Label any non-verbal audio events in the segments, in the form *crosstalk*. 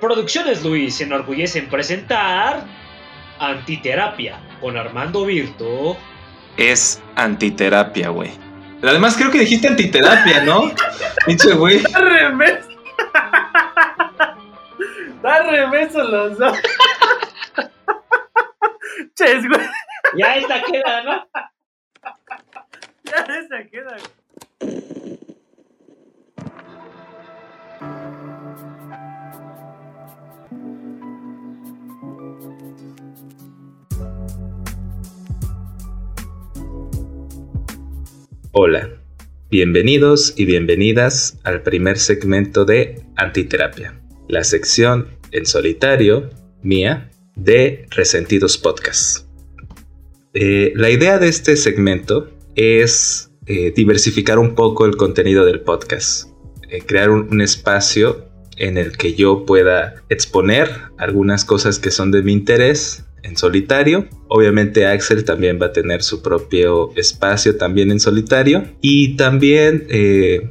Producciones Luis se enorgullece en presentar Antiterapia con Armando Virto. Es antiterapia, güey. Además creo que dijiste antiterapia, ¿no? *laughs* Pinche güey. Da remeso. Da remeso los dos. *laughs* Ches, güey. Ya esta queda, ¿no? Ya esa queda. Hola, bienvenidos y bienvenidas al primer segmento de Antiterapia, la sección en solitario mía de Resentidos Podcast. Eh, la idea de este segmento es eh, diversificar un poco el contenido del podcast, eh, crear un, un espacio en el que yo pueda exponer algunas cosas que son de mi interés en solitario. Obviamente Axel también va a tener su propio espacio también en solitario. Y también eh,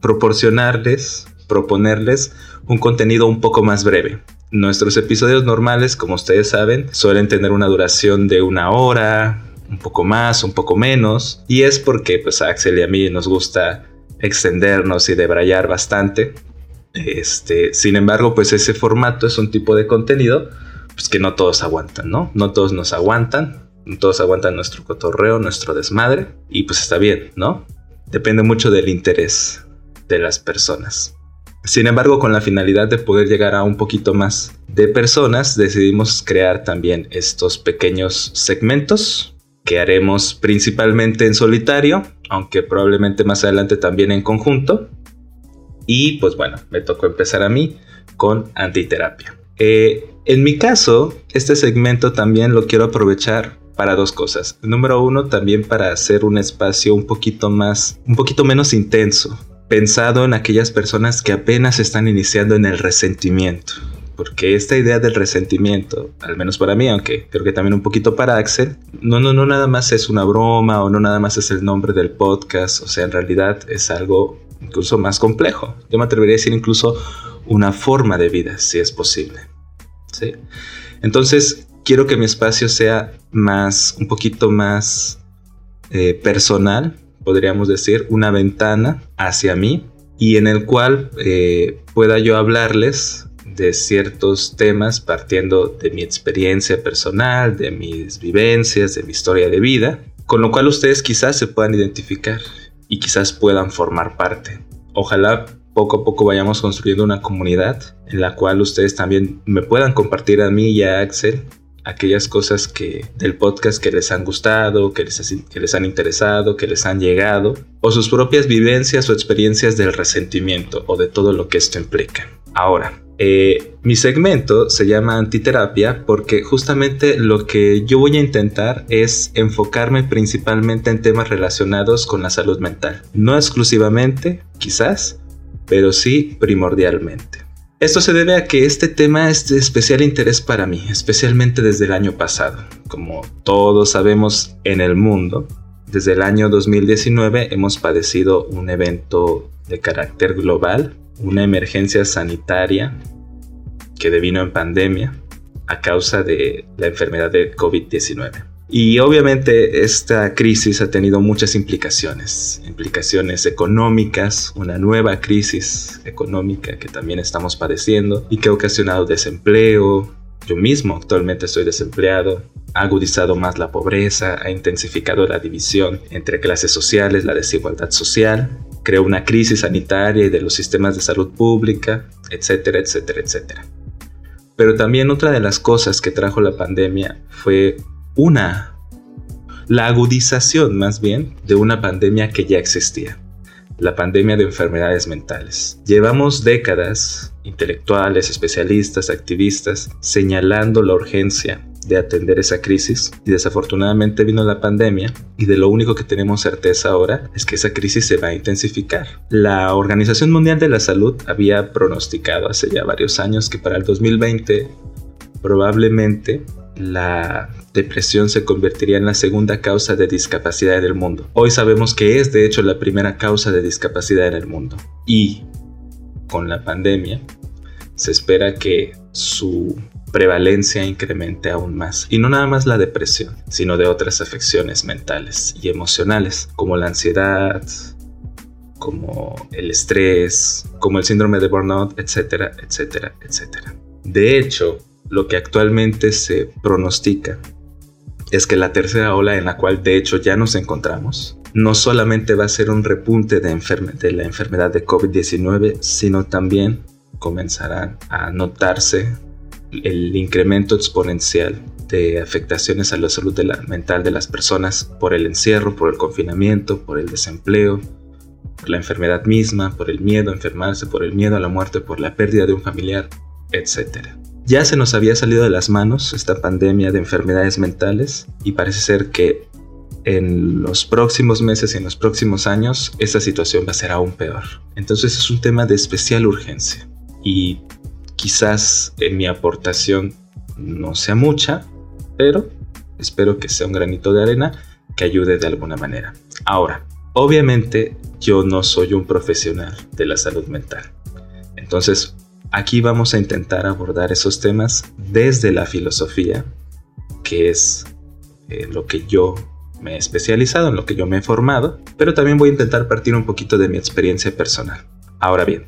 proporcionarles, proponerles un contenido un poco más breve. Nuestros episodios normales, como ustedes saben, suelen tener una duración de una hora, un poco más, un poco menos. Y es porque pues Axel y a mí nos gusta extendernos y debrayar bastante. Este, sin embargo, pues ese formato es un tipo de contenido pues que no todos aguantan, ¿no? No todos nos aguantan, no todos aguantan nuestro cotorreo, nuestro desmadre, y pues está bien, ¿no? Depende mucho del interés de las personas. Sin embargo, con la finalidad de poder llegar a un poquito más de personas, decidimos crear también estos pequeños segmentos que haremos principalmente en solitario, aunque probablemente más adelante también en conjunto. Y pues bueno, me tocó empezar a mí con antiterapia. Eh, en mi caso, este segmento también lo quiero aprovechar para dos cosas. Número uno, también para hacer un espacio un poquito más, un poquito menos intenso, pensado en aquellas personas que apenas están iniciando en el resentimiento. Porque esta idea del resentimiento, al menos para mí, aunque creo que también un poquito para Axel, no, no, no nada más es una broma o no nada más es el nombre del podcast, o sea, en realidad es algo incluso más complejo. Yo me atrevería a decir incluso una forma de vida, si es posible. ¿sí? Entonces, quiero que mi espacio sea más, un poquito más eh, personal, podríamos decir, una ventana hacia mí y en el cual eh, pueda yo hablarles de ciertos temas partiendo de mi experiencia personal, de mis vivencias, de mi historia de vida, con lo cual ustedes quizás se puedan identificar y quizás puedan formar parte. Ojalá poco a poco vayamos construyendo una comunidad en la cual ustedes también me puedan compartir a mí y a Axel aquellas cosas que del podcast que les han gustado, que les, que les han interesado, que les han llegado, o sus propias vivencias o experiencias del resentimiento o de todo lo que esto implica. Ahora, eh, mi segmento se llama antiterapia porque justamente lo que yo voy a intentar es enfocarme principalmente en temas relacionados con la salud mental. No exclusivamente, quizás, pero sí primordialmente. Esto se debe a que este tema es de especial interés para mí, especialmente desde el año pasado. Como todos sabemos en el mundo, desde el año 2019 hemos padecido un evento de carácter global, una emergencia sanitaria que devino en pandemia a causa de la enfermedad de COVID-19. Y obviamente esta crisis ha tenido muchas implicaciones, implicaciones económicas, una nueva crisis económica que también estamos padeciendo y que ha ocasionado desempleo. Yo mismo actualmente estoy desempleado, ha agudizado más la pobreza, ha intensificado la división entre clases sociales, la desigualdad social, creó una crisis sanitaria y de los sistemas de salud pública, etcétera, etcétera, etcétera. Pero también otra de las cosas que trajo la pandemia fue una, la agudización más bien de una pandemia que ya existía, la pandemia de enfermedades mentales. Llevamos décadas, intelectuales, especialistas, activistas, señalando la urgencia de atender esa crisis y desafortunadamente vino la pandemia y de lo único que tenemos certeza ahora es que esa crisis se va a intensificar. La Organización Mundial de la Salud había pronosticado hace ya varios años que para el 2020 probablemente la depresión se convertiría en la segunda causa de discapacidad en el mundo. Hoy sabemos que es de hecho la primera causa de discapacidad en el mundo. Y con la pandemia se espera que su prevalencia incremente aún más. Y no nada más la depresión, sino de otras afecciones mentales y emocionales, como la ansiedad, como el estrés, como el síndrome de burnout, etcétera, etcétera, etcétera. De hecho, lo que actualmente se pronostica es que la tercera ola en la cual de hecho ya nos encontramos, no solamente va a ser un repunte de, de la enfermedad de COVID-19, sino también comenzarán a notarse el incremento exponencial de afectaciones a la salud mental de las personas por el encierro, por el confinamiento, por el desempleo, por la enfermedad misma, por el miedo a enfermarse, por el miedo a la muerte, por la pérdida de un familiar, etc. Ya se nos había salido de las manos esta pandemia de enfermedades mentales y parece ser que en los próximos meses y en los próximos años esa situación va a ser aún peor. Entonces es un tema de especial urgencia y quizás en mi aportación no sea mucha, pero espero que sea un granito de arena que ayude de alguna manera. Ahora, obviamente yo no soy un profesional de la salud mental. Entonces, aquí vamos a intentar abordar esos temas desde la filosofía, que es eh, lo que yo me he especializado, en lo que yo me he formado, pero también voy a intentar partir un poquito de mi experiencia personal. Ahora bien,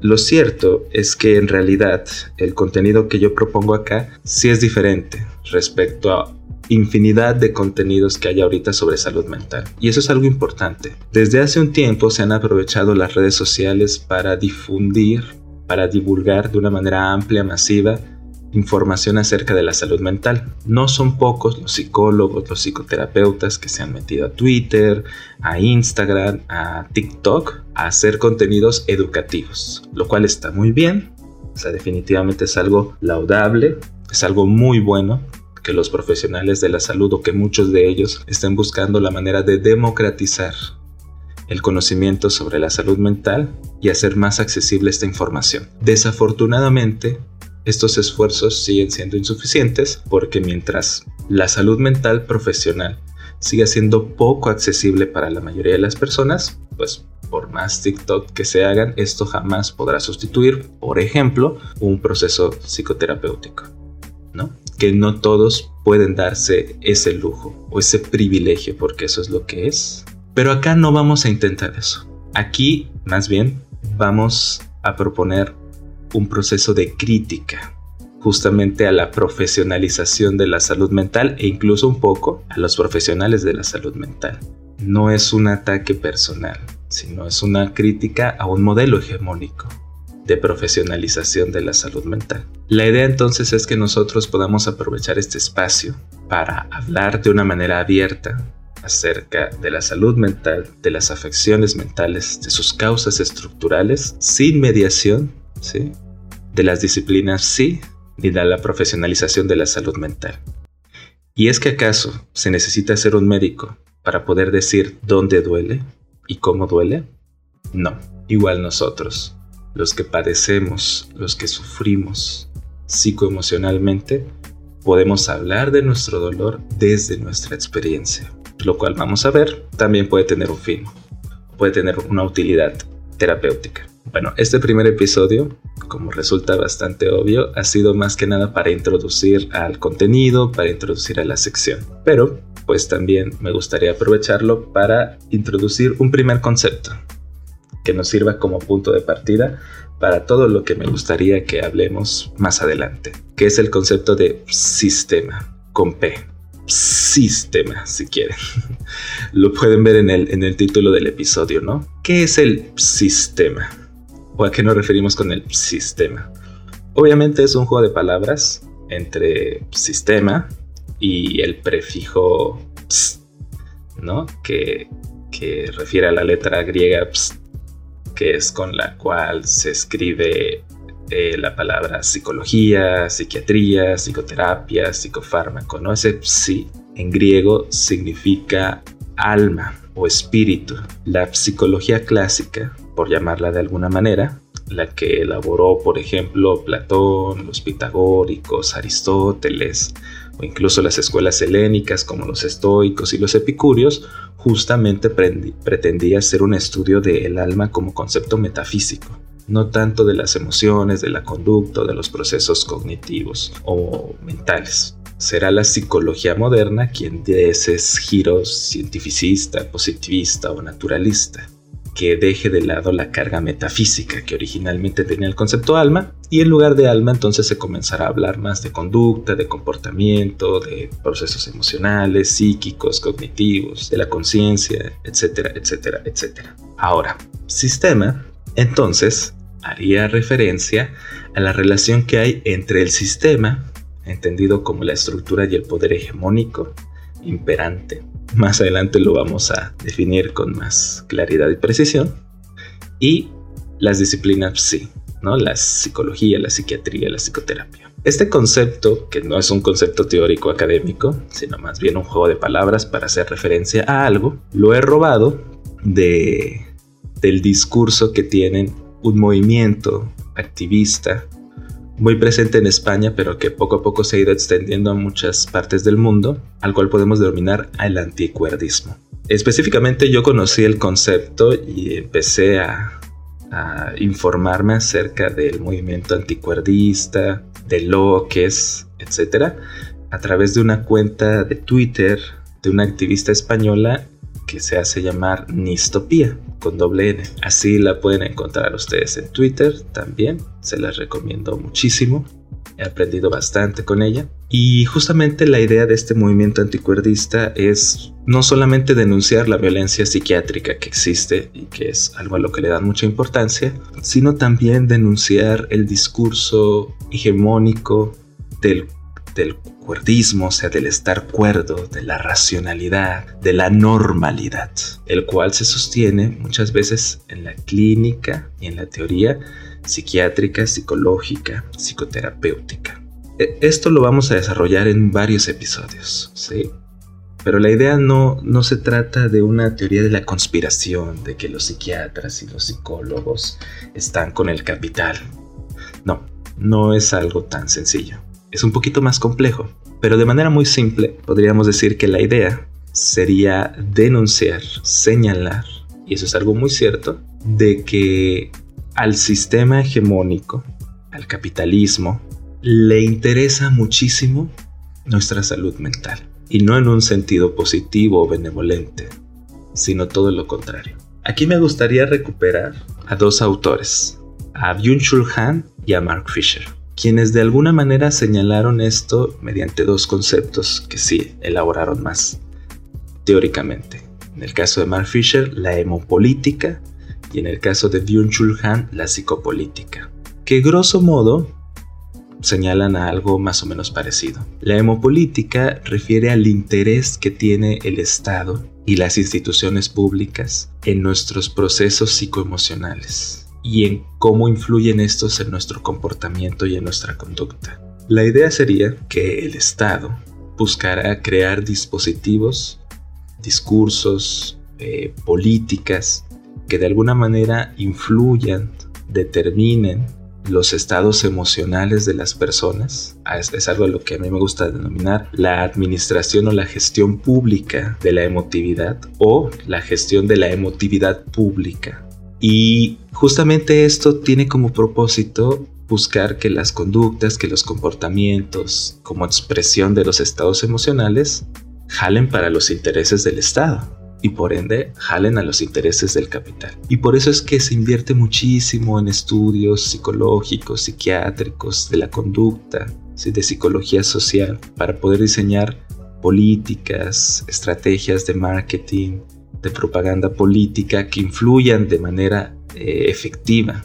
lo cierto es que en realidad el contenido que yo propongo acá sí es diferente respecto a infinidad de contenidos que hay ahorita sobre salud mental. Y eso es algo importante. Desde hace un tiempo se han aprovechado las redes sociales para difundir, para divulgar de una manera amplia, masiva, información acerca de la salud mental. No son pocos los psicólogos, los psicoterapeutas que se han metido a Twitter, a Instagram, a TikTok a hacer contenidos educativos, lo cual está muy bien. O sea, definitivamente es algo laudable, es algo muy bueno que los profesionales de la salud o que muchos de ellos estén buscando la manera de democratizar el conocimiento sobre la salud mental y hacer más accesible esta información. Desafortunadamente, estos esfuerzos siguen siendo insuficientes porque mientras la salud mental profesional siga siendo poco accesible para la mayoría de las personas, pues por más TikTok que se hagan, esto jamás podrá sustituir, por ejemplo, un proceso psicoterapéutico, ¿no? Que no todos pueden darse ese lujo o ese privilegio, porque eso es lo que es. Pero acá no vamos a intentar eso. Aquí, más bien, vamos a proponer un proceso de crítica justamente a la profesionalización de la salud mental e incluso un poco a los profesionales de la salud mental. No es un ataque personal, sino es una crítica a un modelo hegemónico de profesionalización de la salud mental. La idea entonces es que nosotros podamos aprovechar este espacio para hablar de una manera abierta acerca de la salud mental, de las afecciones mentales, de sus causas estructurales, sin mediación De las disciplinas sí, ni de la profesionalización de la salud mental. ¿Y es que acaso se necesita ser un médico para poder decir dónde duele y cómo duele? No, igual nosotros, los que padecemos, los que sufrimos psicoemocionalmente, podemos hablar de nuestro dolor desde nuestra experiencia, lo cual vamos a ver también puede tener un fin, puede tener una utilidad terapéutica. Bueno, este primer episodio, como resulta bastante obvio, ha sido más que nada para introducir al contenido, para introducir a la sección. Pero, pues también me gustaría aprovecharlo para introducir un primer concepto que nos sirva como punto de partida para todo lo que me gustaría que hablemos más adelante, que es el concepto de sistema, con P. Sistema, si quieren. *laughs* Lo pueden ver en el, en el título del episodio, ¿no? ¿Qué es el sistema? O a qué nos referimos con el sistema. Obviamente es un juego de palabras entre sistema y el prefijo ps, ¿no? Que, que refiere a la letra griega ps, que es con la cual se escribe eh, la palabra psicología, psiquiatría, psicoterapia, psicofármaco. Ese psi en griego significa alma o espíritu. La psicología clásica por llamarla de alguna manera, la que elaboró, por ejemplo, Platón, los pitagóricos, Aristóteles, o incluso las escuelas helénicas como los estoicos y los epicúreos, justamente pretendía ser un estudio del alma como concepto metafísico. no tanto de las emociones, de la conducta, de los procesos cognitivos o mentales. Será la psicología moderna quien dé ese giro cientificista, positivista o naturalista que deje de lado la carga metafísica que originalmente tenía el concepto alma y en lugar de alma entonces se comenzará a hablar más de conducta, de comportamiento, de procesos emocionales, psíquicos, cognitivos, de la conciencia, etcétera, etcétera, etcétera. Ahora, sistema entonces haría referencia a la relación que hay entre el sistema, entendido como la estructura y el poder hegemónico, imperante, más adelante lo vamos a definir con más claridad y precisión. Y las disciplinas sí, ¿no? La psicología, la psiquiatría, la psicoterapia. Este concepto, que no es un concepto teórico académico, sino más bien un juego de palabras para hacer referencia a algo, lo he robado de, del discurso que tienen un movimiento activista muy presente en España, pero que poco a poco se ha ido extendiendo a muchas partes del mundo, al cual podemos denominar el anticuerdismo. Específicamente yo conocí el concepto y empecé a, informarme acerca del movimiento anticuerdista, de loques, etc., a través de una cuenta de Twitter de una activista española que se hace llamar Nistopía con doble N. Así la pueden encontrar ustedes en Twitter también. Se las recomiendo muchísimo. He aprendido bastante con ella. Y justamente la idea de este movimiento anticuerdista es no solamente denunciar la violencia psiquiátrica que existe y que es algo a lo que le dan mucha importancia, sino también denunciar el discurso hegemónico del, del cuerdismo, o sea, del estar cuerdo, de la racionalidad, de la normalidad, el cual se sostiene muchas veces en la clínica y en la teoría psiquiátrica, psicológica, psicoterapéutica. E, esto lo vamos a desarrollar en varios episodios, ¿sí? Pero la idea no, no se trata de una teoría de la conspiración, de que los psiquiatras y los psicólogos están con el capital. No, no es algo tan sencillo es un poquito más complejo, pero de manera muy simple podríamos decir que la idea sería denunciar, señalar, y eso es algo muy cierto, de que al sistema hegemónico, al capitalismo, le interesa muchísimo nuestra salud mental. Y no en un sentido positivo o benevolente, sino todo lo contrario. Aquí me gustaría recuperar a dos autores, a Byung-Chul Han y a Mark Fisher quienes de alguna manera señalaron esto mediante dos conceptos que sí elaboraron más teóricamente. En el caso de Mark Fisher, la hemopolítica y en el caso de Byung-Chul la psicopolítica, que grosso modo señalan a algo más o menos parecido. La hemopolítica refiere al interés que tiene el Estado y las instituciones públicas en nuestros procesos psicoemocionales y en cómo influyen estos en nuestro comportamiento y en nuestra conducta. La idea sería que el Estado buscará crear dispositivos, discursos, eh, políticas que de alguna manera influyan, determinen los estados emocionales de las personas. Ah, es, es, algo a lo que a mí me gusta denominar la administración o la gestión pública de la emotividad o la gestión de la emotividad pública. Y justamente esto tiene como propósito buscar que las conductas, que los comportamientos como expresión de los estados emocionales jalen para los intereses del Estado y por ende jalen a los intereses del capital. Y por eso es que se invierte muchísimo en estudios psicológicos, psiquiátricos, de la conducta, de psicología social, para poder diseñar políticas, estrategias de marketing, de propaganda política que influyan de manera eh, efectiva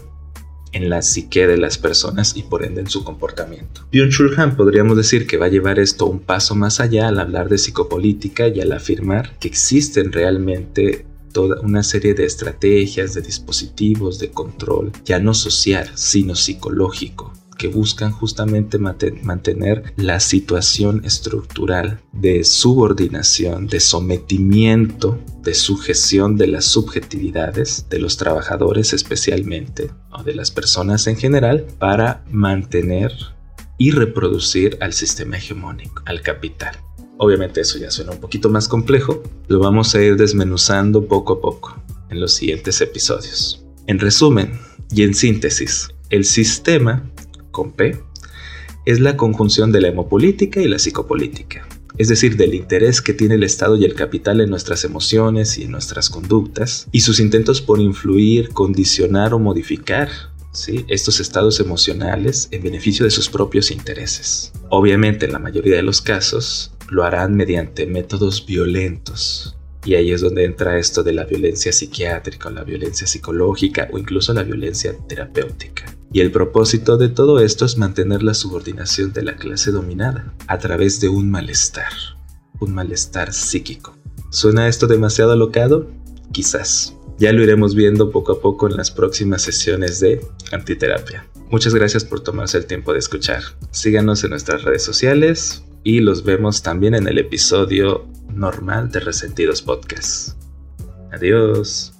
en la psique de las personas y por ende en su comportamiento. Byung-Chul podríamos decir que va a llevar esto un paso más allá al hablar de psicopolítica y al afirmar que existen realmente toda una serie de estrategias, de dispositivos de control, ya no social, sino psicológico, que buscan justamente mantener la situación estructural de subordinación, de sometimiento, de sujeción de las subjetividades de los trabajadores especialmente o de las personas en general para mantener y reproducir al sistema hegemónico, al capital. Obviamente eso ya suena un poquito más complejo, lo vamos a ir desmenuzando poco a poco en los siguientes episodios. En resumen, Y en síntesis, el sistema, con P, es la conjunción de la hemopolítica y la psicopolítica, es decir, del interés que tiene el Estado y el capital en nuestras emociones y en nuestras conductas, y sus intentos por influir, condicionar o modificar estos estados emocionales en beneficio de sus propios intereses. Obviamente, en la mayoría de los casos, lo harán mediante métodos violentos. Y ahí es donde entra esto de la violencia psiquiátrica la violencia psicológica o incluso la violencia terapéutica. Y el propósito de todo esto es mantener la subordinación de la clase dominada a través de un malestar, un malestar psíquico. ¿Suena esto demasiado alocado? Quizás. Ya lo iremos viendo poco a poco en las próximas sesiones de antiterapia. Muchas gracias por tomarse el tiempo de escuchar. Síganos en nuestras redes sociales y los vemos también en el episodio normal de Resentidos Podcast. Adiós.